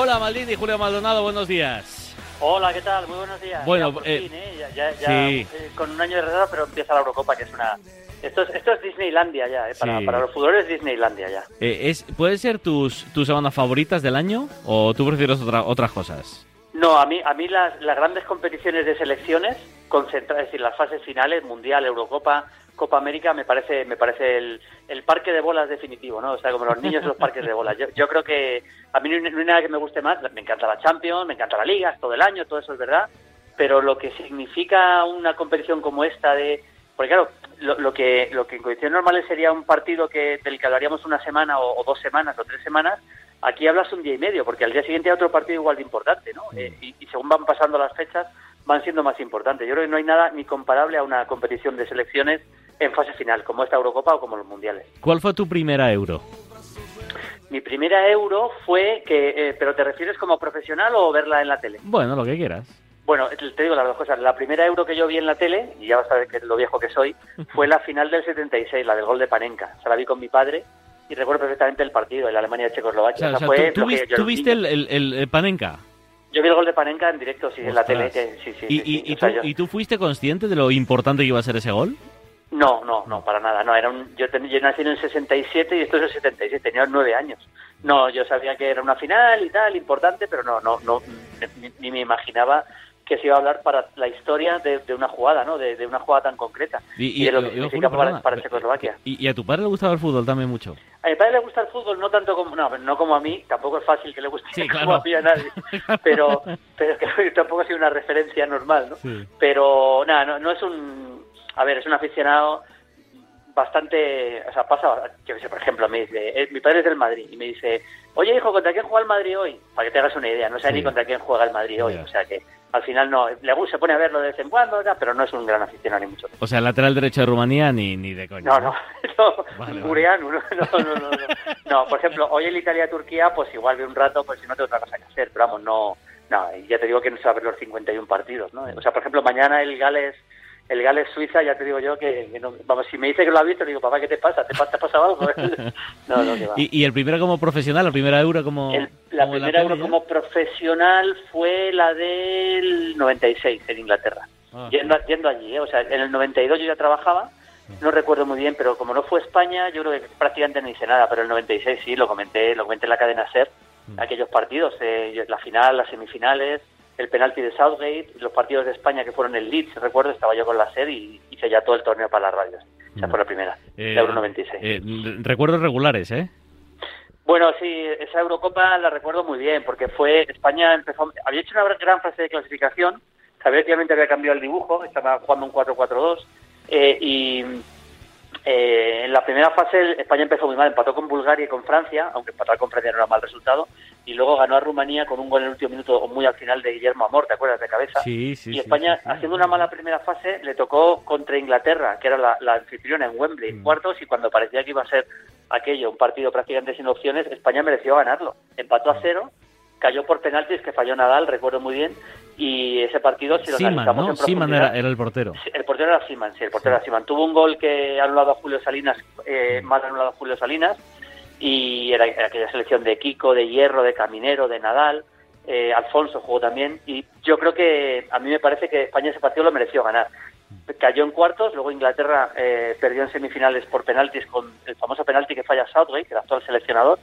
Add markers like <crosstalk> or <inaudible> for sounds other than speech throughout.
Hola Maldini, Julio Maldonado, buenos días. Hola, ¿qué tal? Muy buenos días. Bueno, Ya, por eh, fin, ¿eh? Ya- ya- ya, sí. eh, con un año de retraso, pero empieza la Eurocopa, que es una... Esto es, esto es Disneylandia ya, ¿eh? para, Sí. para los futbolistas es Disneylandia ya. Es, ¿Puede ser tus, tus semanas favoritas del año o tú prefieres otra- otras cosas? No, a mí, a mí las, las grandes competiciones de selecciones, concentradas, es decir, las fases finales, Mundial, Eurocopa, Copa América, me parece me parece el, el parque de bolas definitivo, ¿no? O sea, como los niños en los parques de bolas. Yo, yo creo que a mí no hay, nada que me guste más. Me encanta la Champions, me encanta la Liga, todo el año, todo eso es verdad. Pero lo que significa una competición como esta de... Porque claro, lo, lo que lo que en condiciones normales sería un partido que del que hablaríamos una semana o, o dos semanas o tres semanas, aquí hablas un día y medio, porque al día siguiente hay otro partido igual de importante, ¿no? Eh, y, y según van pasando las fechas, van siendo más importantes. Yo creo que no hay nada ni comparable a una competición de selecciones en fase final, como esta Eurocopa o como los Mundiales. ¿Cuál fue tu primera euro? Mi primera Euro fue que, eh, pero ¿te refieres como profesional o verla en la tele? Bueno, lo que quieras. Bueno, te digo las dos cosas. La primera Euro que yo vi en la tele, y ya vas a ver que lo viejo que soy, <laughs> fue la final del 76, la del gol de Panenka. O sea, la vi con mi padre y recuerdo perfectamente el partido, en la Alemania-Checoslovaquia. O sea, O sea, o sea, fue ¿tú, viste el, el- el- el Panenka? Yo vi el gol de Panenka en directo, sí, en la tele. Que, sí, sí, ¿Y, sí, y- y sea, yo- y tú fuiste consciente de lo importante que iba a ser ese gol? No, no, no, para nada. No, era un, yo, ten- yo nací en el 67 y esto es el 77, tenía nueve años. No, yo sabía que era una final y tal, importante, pero no, no, no, ni, ni me imaginaba que se iba a hablar para la historia de, de una jugada, ¿no? De, de una jugada tan concreta. Y, de lo que significa para, Checoslovaquia. y, y a tu padre le gustaba el fútbol también mucho? A mi padre le gusta el fútbol, no tanto como, no, no como a mí, tampoco es fácil que le guste Sí, <laughs> como claro. a mí a nadie, <laughs> pero, pero que <laughs> tampoco ha sido una referencia normal, ¿no? Sí. Pero nada, no, no es un, a ver, es un aficionado bastante, o sea, pasa, yo sé, por ejemplo, me dice, eh, mi padre es del Madrid y me dice, oye hijo, ¿contra quién juega el Madrid hoy? Para que te hagas una idea, no sé Sí. ni contra quién juega el Madrid hoy, o sea que al final no, le gusta, se pone a verlo de vez en cuando, ya, pero no es un gran aficionado ni mucho menos. O sea, lateral derecho de Rumanía ni, ni de coña. No, no, no, <laughs> Vale, no, no, no, no, no. No, por ejemplo, hoy el Italia-Turquía, pues igual ve un rato, pues si no tengo otra cosa que hacer, pero vamos, no, no, ya te digo que no se va a ver los 51 partidos, ¿no? O sea, por ejemplo, mañana el Gales, el Gales-Suiza, ya te digo yo que, que no, vamos, si me dice que lo ha visto, le digo, papá, ¿qué te pasa? ¿Te, pa- te ha pasado algo? <laughs> no, no, que va. ¿Y, y el primero como profesional, la primera euro como. El- la como primera Euro como profesional fue la del 96 en Inglaterra. Ah. Yendo, yendo allí, ¿eh? o sea, en el 92 yo ya trabajaba, no recuerdo muy bien, pero como no fue España, yo creo que prácticamente no hice nada, pero el 96 sí, lo comenté, lo comenté en la cadena SER, Mm. aquellos partidos, eh, la final, las semifinales, el penalti de Southgate, los partidos de España que fueron en Leeds, recuerdo, estaba yo con la SER y hice ya todo el torneo para las radios. Esa fue la primera, Eh, la Euro 96. eh, recuerdos regulares, ¿eh? Bueno, sí, esa Eurocopa la recuerdo muy bien, porque fue España empezó, había hecho una gran fase de clasificación, sabía que había cambiado el dibujo, estaba jugando un 4-4-2, eh, y eh, en la primera fase España empezó muy mal, empató con Bulgaria y con Francia, aunque empatar con Francia no era mal resultado, y luego ganó a Rumanía con un gol en el último minuto, o muy al final de Guillermo Amor, ¿te acuerdas? De cabeza. Sí, sí. y España, sí, haciendo una mala primera fase, le tocó contra Inglaterra, que era la, la anfitriona en Wembley, Mm. cuartos, y cuando parecía que iba a ser aquello, un partido prácticamente sin opciones, España mereció ganarlo. Empató a cero, cayó por penaltis, que falló Nadal, recuerdo muy bien, y ese partido, si lo Seaman, analizamos ¿no? en Seaman era, era el portero. El portero era Siman, sí, el portero era Seaman. Tuvo un gol que anulado a Julio Salinas, eh, mal anulado a Julio Salinas, y era, era aquella selección de Kiko, de Hierro, de Caminero, de Nadal, eh, Alfonso jugó también, y yo creo que a mí me parece que España ese partido lo mereció ganar. Cayó en cuartos, luego Inglaterra eh, perdió en semifinales por penaltis con el famoso penalti que falla Southgate, el actual seleccionador,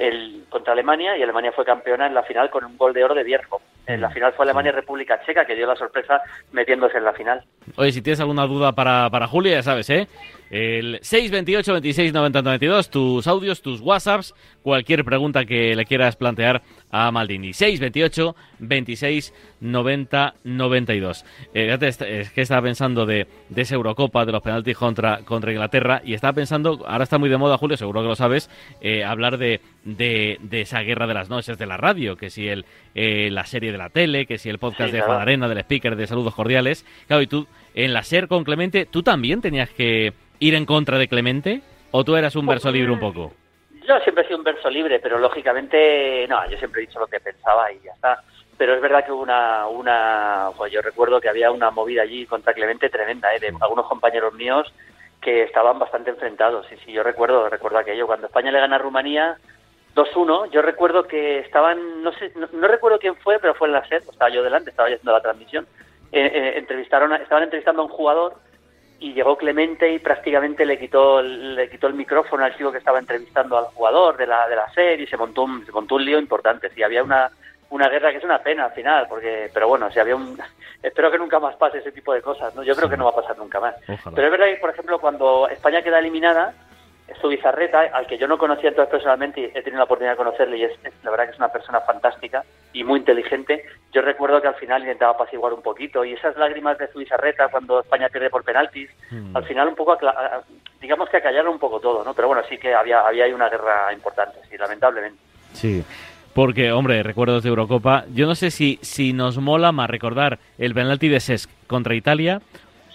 el, contra Alemania, y Alemania fue campeona en la final con un gol de oro de Bierko. En la final fue Alemania-República Checa, que dio la sorpresa metiéndose en la final. Oye, si tienes alguna duda para, para Julio, ya sabes, ¿eh? El 628 26 90 92, tus audios, tus WhatsApps, cualquier pregunta que le quieras plantear a Maldini. 628 26 90 92. Eh, es que estaba pensando de, de esa Eurocopa, de los penaltis contra, contra Inglaterra, y estaba pensando, ahora está muy de moda, Julio, seguro que lo sabes, eh, hablar de, de, de esa guerra de las noches de la radio, que si el, eh, la serie de la tele, que si el podcast Sí, de. Juan Arena, del speaker de Saludos Cordiales. Claro, y tú, en la SER con Clemente, ¿tú también tenías que ir en contra de Clemente? ¿O tú eras un verso libre un poco? Yo siempre he sido un verso libre, pero lógicamente, no, yo siempre he dicho lo que pensaba y ya está. Pero es verdad que hubo una, una pues yo recuerdo que había una movida allí contra Clemente tremenda, ¿eh? de algunos compañeros míos que estaban bastante enfrentados. Y sí, yo recuerdo, recuerdo aquello. Cuando España le gana a Rumanía, 2-1. Yo recuerdo que estaban, no sé, no, recuerdo quién fue, pero fue en la SED, estaba yo delante, estaba yo haciendo la transmisión. Eh, eh, entrevistaron, estaban entrevistando a un jugador y llegó Clemente y prácticamente le quitó le quitó el micrófono al chico que estaba entrevistando al jugador de la de la serie y se montó un, se montó un lío importante. Sí, había una una guerra que es una pena al final, porque pero bueno, si había un <laughs> espero que nunca más pase ese tipo de cosas, ¿no? Yo creo que no va a pasar nunca más. Pero es verdad que por ejemplo cuando España queda eliminada su bizarreta, al que yo no conocía entonces personalmente y he tenido la oportunidad de conocerle y es, la verdad que es una persona fantástica y muy inteligente. Yo recuerdo que al final intentaba apaciguar un poquito y esas lágrimas de su bizarreta cuando España pierde por penaltis, mm. al final un poco, digamos que acallaron un poco todo, ¿no? Pero bueno, sí que había, había ahí una guerra importante, sí, lamentablemente. Sí. Porque, hombre, recuerdos de Eurocopa. Yo no sé si, si nos mola más recordar el penalti de Sesc contra Italia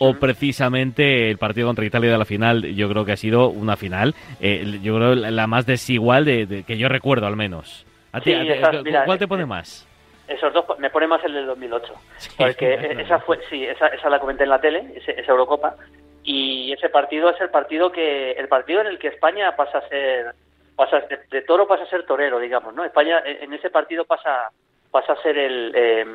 o precisamente el partido contra Italia de la final, yo creo que ha sido una final, eh, yo creo la más desigual de, que yo recuerdo al menos. ¿Cuál te pone más? Esos dos, me pone más el del 2008, porque <laughs> esa fue, sí, esa, esa la comenté en la tele, esa Eurocopa, y ese partido es el partido que, el partido en el que España pasa a ser, pasa de, toro pasa a ser torero, digamos, ¿no? España en ese partido pasa pasa a ser el, eh,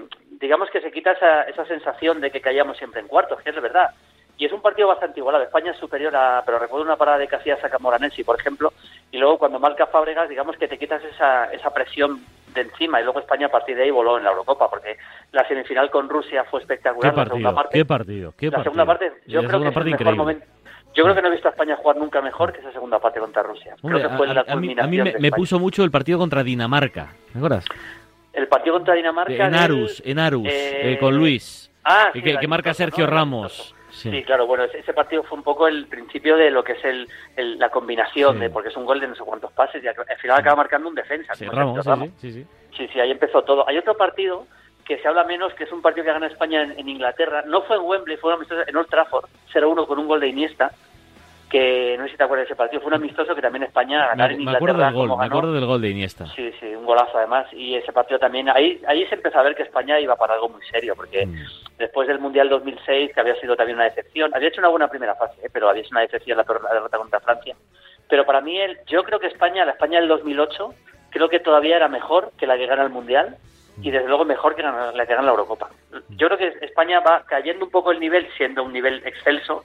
digamos que se quita esa, esa sensación de que caíamos siempre en cuartos, que es verdad. Y es un partido bastante igualado. España es superior a, pero recuerdo una parada de Casillas a Camoranesi, por ejemplo, y luego cuando marca Fábregas, digamos que te quitas esa, esa presión de encima y luego España a partir de ahí voló en la Eurocopa porque la semifinal con Rusia fue espectacular. ¿Qué partido? La segunda parte, ¿Qué partido? ¿Qué la segunda parte, yo creo que es el mejor momento. Yo creo que no he visto a España jugar nunca mejor que esa segunda parte contra Rusia. creo que fue a, la a mí, me, puso mucho el partido contra Dinamarca. ¿Me acuerdas? El partido contra Dinamarca. En Arus, en Arus, eh, con Luis. Ah, que, marca Sergio Ramos. Sí. claro, bueno, ese partido fue un poco el principio de lo que es el, la combinación, de porque es un gol de no sé cuántos pases y al final acaba marcando un defensa. Sí, Ramos, Sí, sí, sí, sí. ahí empezó todo. Hay otro partido que se habla menos, que es un partido que gana España en, Inglaterra. No fue en Wembley, fue en Old Trafford, 0-1 con un gol de Iniesta que no sé si te acuerdas de ese partido, fue un amistoso que también España ganar en Inglaterra. Me acuerdo del gol, me acuerdo del gol de Iniesta. Sí, sí, un golazo además. Y ese partido también, ahí, ahí se empezó a ver que España iba para algo muy serio, porque mm. después del Mundial 2006, que había sido también una decepción, había hecho una buena primera fase, ¿eh? pero había sido una decepción la, derrota contra Francia. Pero para mí, el, yo creo que España, la España del 2008, creo que todavía era mejor que la que gana el Mundial y desde luego mejor que la, la que gana la Eurocopa. Yo creo que España va cayendo un poco el nivel, siendo un nivel excelso,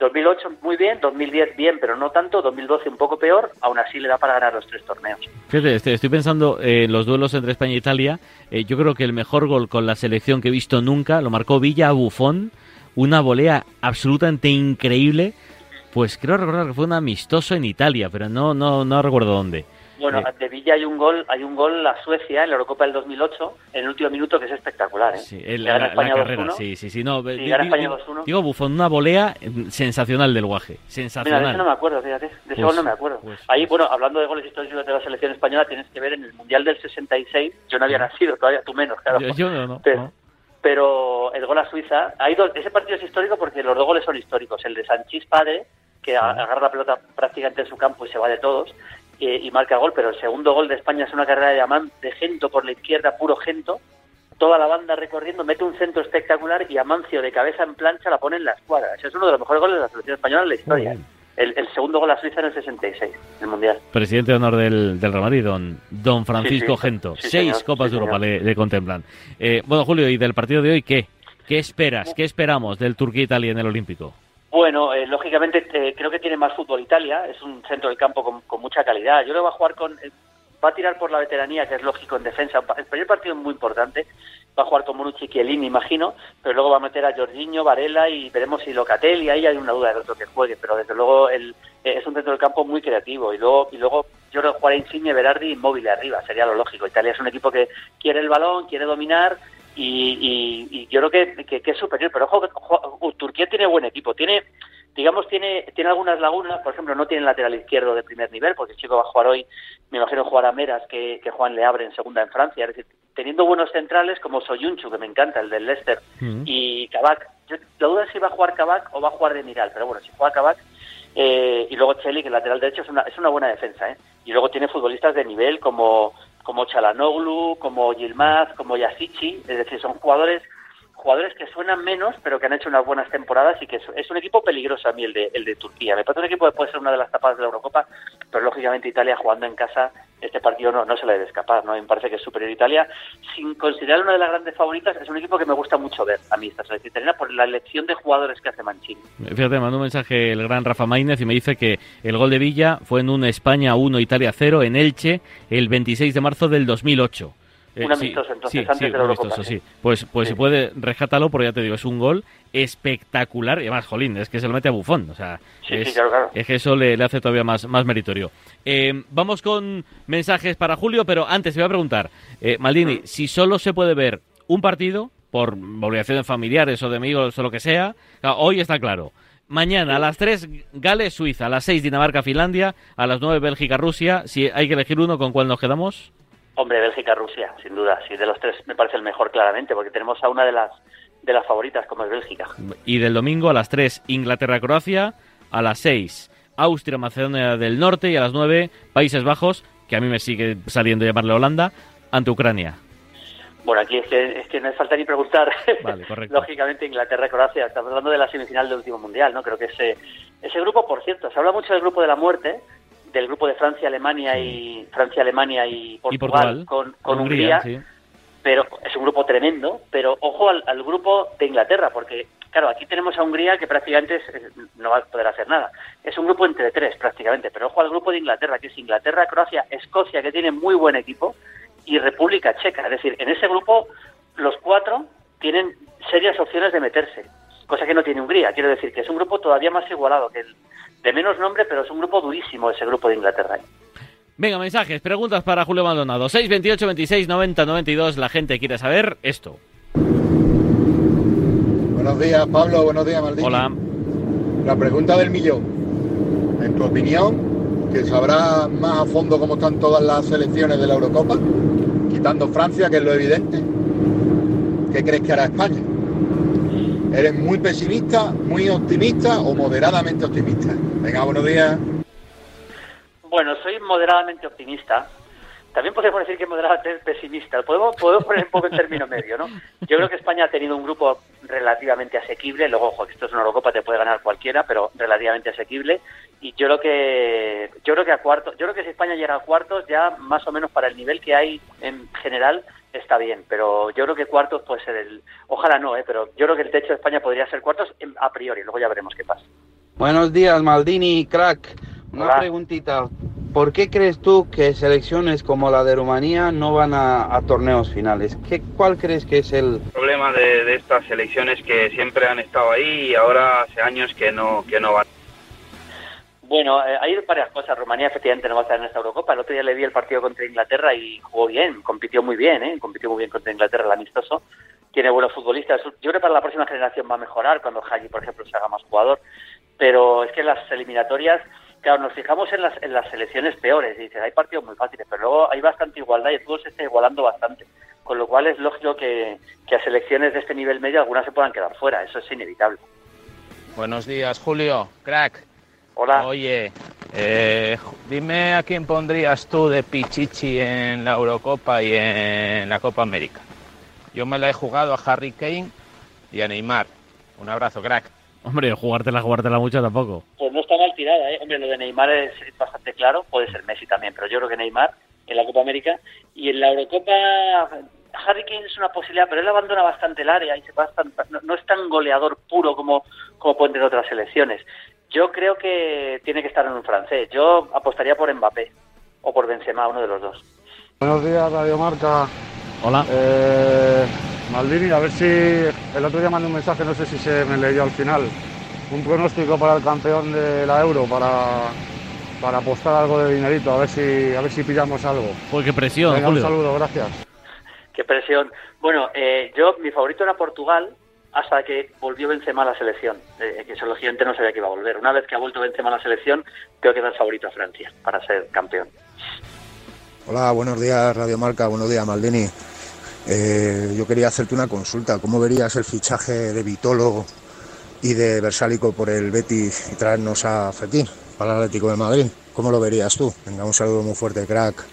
2008 muy bien, 2010 bien, pero no tanto, 2012 un poco peor, aún así le da para ganar los tres torneos. Fíjate, este, estoy pensando en los duelos entre España e Italia. Eh, yo creo que el mejor gol con la selección que he visto nunca lo marcó Villa a Bufón, una volea absolutamente increíble. Pues creo recordar que fue un amistoso en Italia, pero no, no, no recuerdo dónde. Bueno, de Villa hay un gol, hay un gol a Suecia en la Eurocopa del 2008, en el último minuto que es espectacular, ¿eh? Sí, la, carrera, sí, sí, sí, no, digo, Bufón, una volea sensacional del Guaje, sensacional. Mira, de eso no me acuerdo, fíjate, de ese pues, gol no me acuerdo. Pues, Ahí, pues. bueno, hablando de goles históricos de la selección española, tienes que ver en el Mundial del 66, yo no había nacido todavía, tú menos, claro. Yo, no, pero, el gol a Suiza, hay dos, ese partido es histórico porque los dos goles son históricos, el de Sanchís padre, que agarra la pelota prácticamente en su campo y se va de todos, y marca gol, pero el segundo gol de España es una carrera de Amán de Gento por la izquierda, puro Gento, toda la banda recorriendo, mete un centro espectacular y Amancio de cabeza en plancha la pone en la escuadra. Ese es uno de los mejores goles de la selección española en la historia. El, segundo gol a Suiza en el 66, el Mundial. Presidente de honor del, del Real Madrid, don, don Francisco Gento. Seis Copas de Europa le, contemplan. Eh, bueno, Julio, ¿y del partido de hoy qué? ¿Qué esperas? ¿Qué esperamos del Turquía-Italia en el Olímpico? Bueno, eh, lógicamente eh, creo que tiene más fútbol Italia, es un centro del campo con, mucha calidad. Yo creo que va a jugar con, eh, va a tirar por la veteranía, que es lógico en defensa. El primer partido es muy importante, va a jugar con Monucci y me imagino, pero luego va a meter a Jorginho, Varela y veremos si Locatelli, ahí hay una duda de otro que juegue, pero desde luego el, es un centro del campo muy creativo. Y luego, y luego yo creo que jugará Insigne, Berardi y Móvil arriba, sería lo lógico. Italia es un equipo que quiere el balón, quiere dominar y, yo creo que, que, es superior. Pero ojo, Turquía tiene buen equipo, tiene digamos, tiene, tiene algunas lagunas, por ejemplo, no tiene lateral izquierdo de primer nivel, porque el chico va a jugar hoy, me imagino jugar a Meras, que, que Juan le abre en segunda en Francia, es decir, teniendo buenos centrales como Soyunchu, que me encanta, el del Leicester, y Kabak, yo, la duda es si va a jugar Kabak o va a jugar de Miral, pero bueno, si juega Kabak, eh, y luego Cheli, que el lateral derecho es una, es una buena defensa, ¿eh? y luego tiene futbolistas de nivel como como Chalanoglu, como Yilmaz, como Yasichi, es decir, son jugadores jugadores que suenan menos, pero que han hecho unas buenas temporadas y que es, un equipo peligroso a mí el de, el de Turquía. Me parece un equipo que puede ser una de las tapas de la Eurocopa, pero lógicamente Italia jugando en casa, este partido no, no se le debe escapar, ¿no? Me parece que es superior Italia. Sin considerar una de las grandes favoritas, es un equipo que me gusta mucho ver a mí esta selección italiana por la elección de jugadores que hace Mancini. Fíjate, me mandó un mensaje el gran Rafa Maínez y me dice que el gol de Villa fue en un España 1, Italia 0 en Elche el 26 de marzo del 2008. Eh, un amistoso, entonces, antes de la Eurocopa. sí. Pues, pues si puede, rescátalo, porque ya te digo, es un gol espectacular. Y además, jolín, es que se lo mete a bufón. O sea, es, que eso le, hace todavía más, más meritorio. Eh, vamos con mensajes para Julio, pero antes te voy a preguntar, eh, Maldini, mm. si solo se puede ver un partido, por obligaciones familiares o de amigos o lo que sea, hoy está claro. Mañana a las 3 Gales, Suiza, a las 6 Dinamarca, Finlandia, a las 9 Bélgica, Rusia. Si hay que elegir uno, ¿con cuál nos quedamos? Hombre, Bélgica-Rusia, sin duda. Sí, de los tres me parece el mejor claramente, porque tenemos a una de las de las favoritas como es Bélgica. Y del domingo a las 3 Inglaterra-Croacia, a las 6 Austria-Macedonia del Norte y a las 9 Países Bajos, que a mí me sigue saliendo llamarle Holanda, ante Ucrania. Bueno, aquí es que, es que no hace falta ni preguntar. Vale, <laughs> Lógicamente Inglaterra-Croacia, estamos hablando de la semifinal del último mundial, ¿no? Creo que ese, ese grupo, por cierto, se habla mucho del grupo de la muerte, del grupo de Francia, Alemania y Francia, Alemania y Portugal, con, Hungría, pero es un grupo tremendo, pero ojo al, grupo de Inglaterra, porque claro, aquí tenemos a Hungría que prácticamente no va a poder hacer nada. Es un grupo entre tres prácticamente, pero ojo al grupo de Inglaterra, que es Inglaterra, Croacia, Escocia, que tiene muy buen equipo, y República Checa. Es decir, en ese grupo los cuatro tienen serias opciones de meterse, cosa que no tiene Hungría. Quiero decir que es un grupo todavía más igualado que el, de menos nombre, pero es un grupo durísimo ese grupo de Inglaterra. Venga, mensajes, preguntas para Julio Maldonado. 628 26 90 92. La gente quiere saber esto. Buenos días, Pablo. Buenos días, Maldini. Hola. La pregunta del millón. En tu opinión, que sabrá más a fondo cómo están todas las selecciones de la Eurocopa, quitando Francia, que es lo evidente, ¿qué crees que hará España? ¿Eres muy pesimista, muy optimista o moderadamente optimista? Venga, buenos días. Bueno, soy moderadamente optimista. También podemos decir que moderadamente pesimista. Podemos, podemos poner un poco en término medio, ¿no? Yo creo que España ha tenido un grupo relativamente asequible. Luego, ojo, esto es una Eurocopa, te puede ganar cualquiera, pero relativamente asequible. Y yo creo que, yo creo que a cuartos, yo creo que si España llega a cuartos, ya más o menos para el nivel que hay en general, está bien, pero yo creo que cuartos puede ser el... Ojalá no, ¿eh? pero yo creo que el techo de España podría ser cuartos a priori, luego ya veremos qué pasa. Buenos días, Maldini, crack. Una preguntita. ¿Por qué crees tú que selecciones como la de Rumanía no van a, torneos finales? ¿Qué, ¿Cuál crees que es el problema de, de, estas selecciones que siempre han estado ahí y ahora hace años que no, que no van? Bueno, eh, hay varias cosas. Rumanía efectivamente no va a estar en esta Eurocopa. El otro día le vi el partido contra Inglaterra y jugó bien, compitió muy bien, ¿eh? compitió muy bien contra Inglaterra el amistoso. Tiene buenos futbolistas. Yo creo que para la próxima generación va a mejorar cuando Hagi, por ejemplo, se haga más jugador. Pero es que las eliminatorias, claro, nos fijamos en las, en las selecciones peores. Y dices, hay partidos muy fáciles, pero luego hay bastante igualdad y el fútbol se está igualando bastante. Con lo cual es lógico que, que a selecciones de este nivel medio algunas se puedan quedar fuera. Eso es inevitable. Buenos días, Julio. Crack. Hola. Oye, eh, dime a quién pondrías tú de Pichichi en la Eurocopa y en la Copa América. Yo me la he jugado a Harry Kane y a Neymar. Un abrazo, crack. Hombre, jugártela, jugártela mucho tampoco. Pues no está mal tirada, ¿eh? Hombre, lo de Neymar es bastante claro, puede ser Messi también, pero yo creo que Neymar en la Copa América y en la Eurocopa Harry Kane es una posibilidad, pero él abandona bastante el área y se no, no, es tan goleador puro como, como pueden tener otras selecciones. Yo creo que tiene que estar en un francés. Yo apostaría por Mbappé o por Benzema, uno de los dos. Buenos días, Radio Marca. Hola. Eh, Maldini, a ver si el otro día mandé un mensaje, no sé si se me leyó al final. Un pronóstico para el campeón de la Euro, para, para apostar algo de dinerito, a ver si, a ver si pillamos algo. Pues qué presión, Un saludo, gracias. Qué presión. Bueno, eh, yo, mi favorito era Portugal, hasta que volvió Benzema a la selección, eh, que eso lógicamente no sabía que iba a volver. Una vez que ha vuelto Benzema a la selección, creo que da el favorito a Francia para ser campeón. Hola, buenos días Radio Marca, buenos días Maldini. Eh, yo quería hacerte una consulta. ¿Cómo verías el fichaje de Vitolo y de Versálico por el Betis y traernos a Fekir para el Atlético de Madrid? ¿Cómo lo verías tú? Venga, un saludo muy fuerte, crack.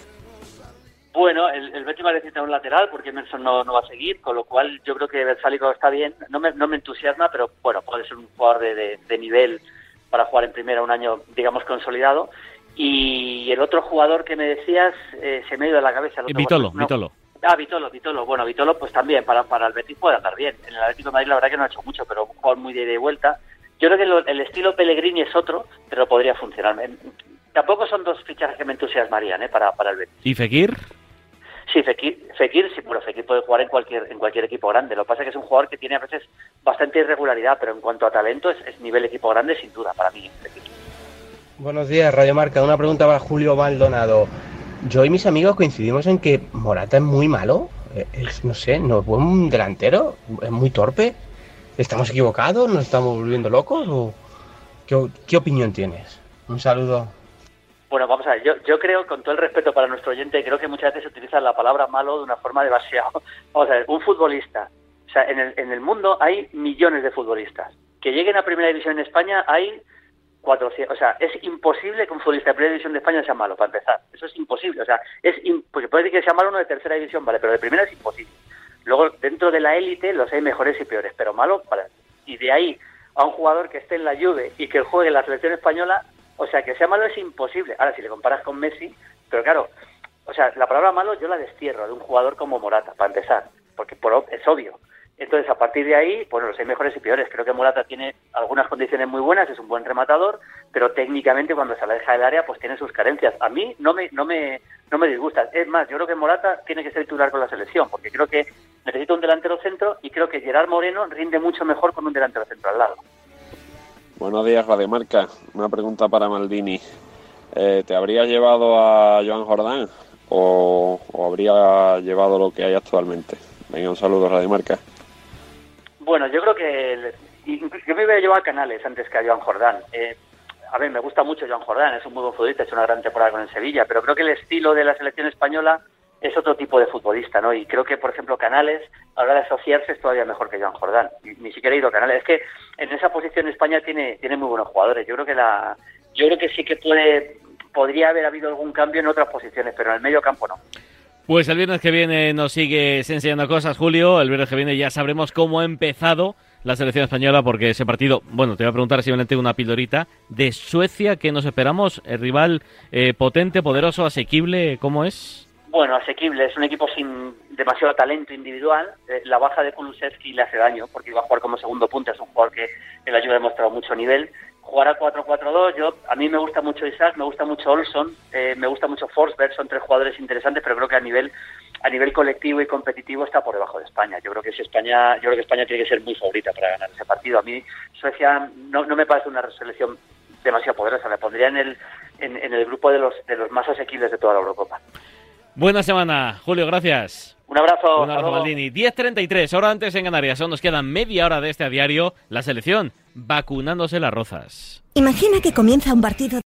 Bueno, el, el Betis va a necesitar un lateral porque Emerson no, no va a seguir, con lo cual yo creo que Versálico está bien. No me, no me entusiasma, pero bueno, puede ser un jugador de, de, nivel para jugar en primera un año, digamos, consolidado. Y el otro jugador que me decías eh, se me ha ido de la cabeza. El Vitolo, Vitolo. Ah, Vitolo, Vitolo. Bueno, Vitolo pues también para, para el Betis puede andar bien. En el Atlético de Madrid la verdad que no ha hecho mucho, pero un jugador muy de, de vuelta. Yo creo que el estilo Pellegrini es otro, pero podría funcionar. Tampoco son dos fichajes que me entusiasmarían ¿eh? para, para el Betis. ¿Y Fekir? Sí, Fekir, Fekir, sí, bueno, Fekir puede jugar en cualquier, en cualquier equipo grande. Lo que pasa es que es un jugador que tiene a veces bastante irregularidad, pero en cuanto a talento es, nivel equipo grande sin duda para mí. Buenos días, Radio Marca. Una pregunta para Julio Maldonado. Yo y mis amigos coincidimos en que Morata es muy malo. Eh, es, no sé, no es buen delantero, es muy torpe. ¿Estamos equivocados? ¿Nos estamos volviendo locos? ¿O qué, qué opinión tienes? Un saludo. Bueno, vamos a ver, yo, yo creo, con todo el respeto para nuestro oyente, creo que muchas veces se utiliza la palabra malo de una forma demasiado... <laughs> Vamos a ver, un futbolista. O sea, en el, en el mundo hay millones de futbolistas. Que lleguen a Primera División en España hay 400. O sea, es imposible que un futbolista de Primera División de España sea malo, para empezar. Eso es imposible. O sea, es porque puede decir que sea malo uno de Tercera División, vale, pero de Primera es imposible. Luego, dentro de la élite los hay mejores y peores, pero malo para... Y de ahí a un jugador que esté en la Juve y que juegue en la selección española, o sea, que sea malo es imposible. Ahora, si le comparas con Messi, pero claro, o sea, la palabra malo yo la destierro de un jugador como Morata, para empezar, porque por, es obvio. Entonces, a partir de ahí, bueno, los hay mejores y peores. Creo que Morata tiene algunas condiciones muy buenas, es un buen rematador, pero técnicamente cuando se aleja del área, pues tiene sus carencias. A mí no me, no me, no me disgusta. Es más, yo creo que Morata tiene que ser titular con la selección, porque creo que necesita un delantero centro y creo que Gerard Moreno rinde mucho mejor con un delantero centro al lado. Buenos días, Radio Marca. Una pregunta para Maldini. Eh, ¿Te habría llevado a Joan Jordán o, habría llevado lo que hay actualmente? Venga, un saludo, Radio Marca. Bueno, yo creo que yo me llevar a Canales antes que a Joan Jordán. Eh, a ver, me gusta mucho Joan Jordán, es un muy buen futbolista, ha hecho una gran temporada con el Sevilla, pero creo que el estilo de la selección española es otro tipo de futbolista, ¿no? Y creo que, por ejemplo, Canales, a la hora de asociarse, es todavía mejor que Joan Jordán. Ni, siquiera he ido a Canales. Es que en esa posición España tiene, tiene muy buenos jugadores. Yo creo que la, yo creo que sí que puede, podría haber habido algún cambio en otras posiciones, pero en el medio campo no. Pues el viernes que viene nos sigues enseñando cosas, Julio. El viernes que viene ya sabremos cómo ha empezado la selección española, porque ese partido, bueno, te voy a preguntar simplemente una pildorita de Suecia, que nos esperamos? ¿El rival eh, potente, poderoso, asequible? ¿Cómo es? Bueno, asequible, es un equipo sin demasiado talento individual. Eh, la baja de Kulusevski le hace daño porque iba a jugar como segundo punta, es un jugador que en la ayuda ha demostrado mucho nivel. Jugar a 4-4-2, yo, a mí me gusta mucho Isaac, me gusta mucho Olson, eh, me gusta mucho Forsberg, son tres jugadores interesantes, pero creo que a nivel a nivel colectivo y competitivo está por debajo de España. Yo creo que si España, yo creo que España tiene que ser muy favorita para ganar ese partido. A mí Suecia no, no me parece una selección demasiado poderosa, me pondría en el en, en el grupo de los de los más asequibles de toda la Eurocopa. Buena semana, Julio, gracias. Un abrazo. Un abrazo, Maldini. 10.33, ahora antes en Canarias. Aún nos quedan media hora de este a diario. La selección vacunándose las rozas. Imagina que comienza un partido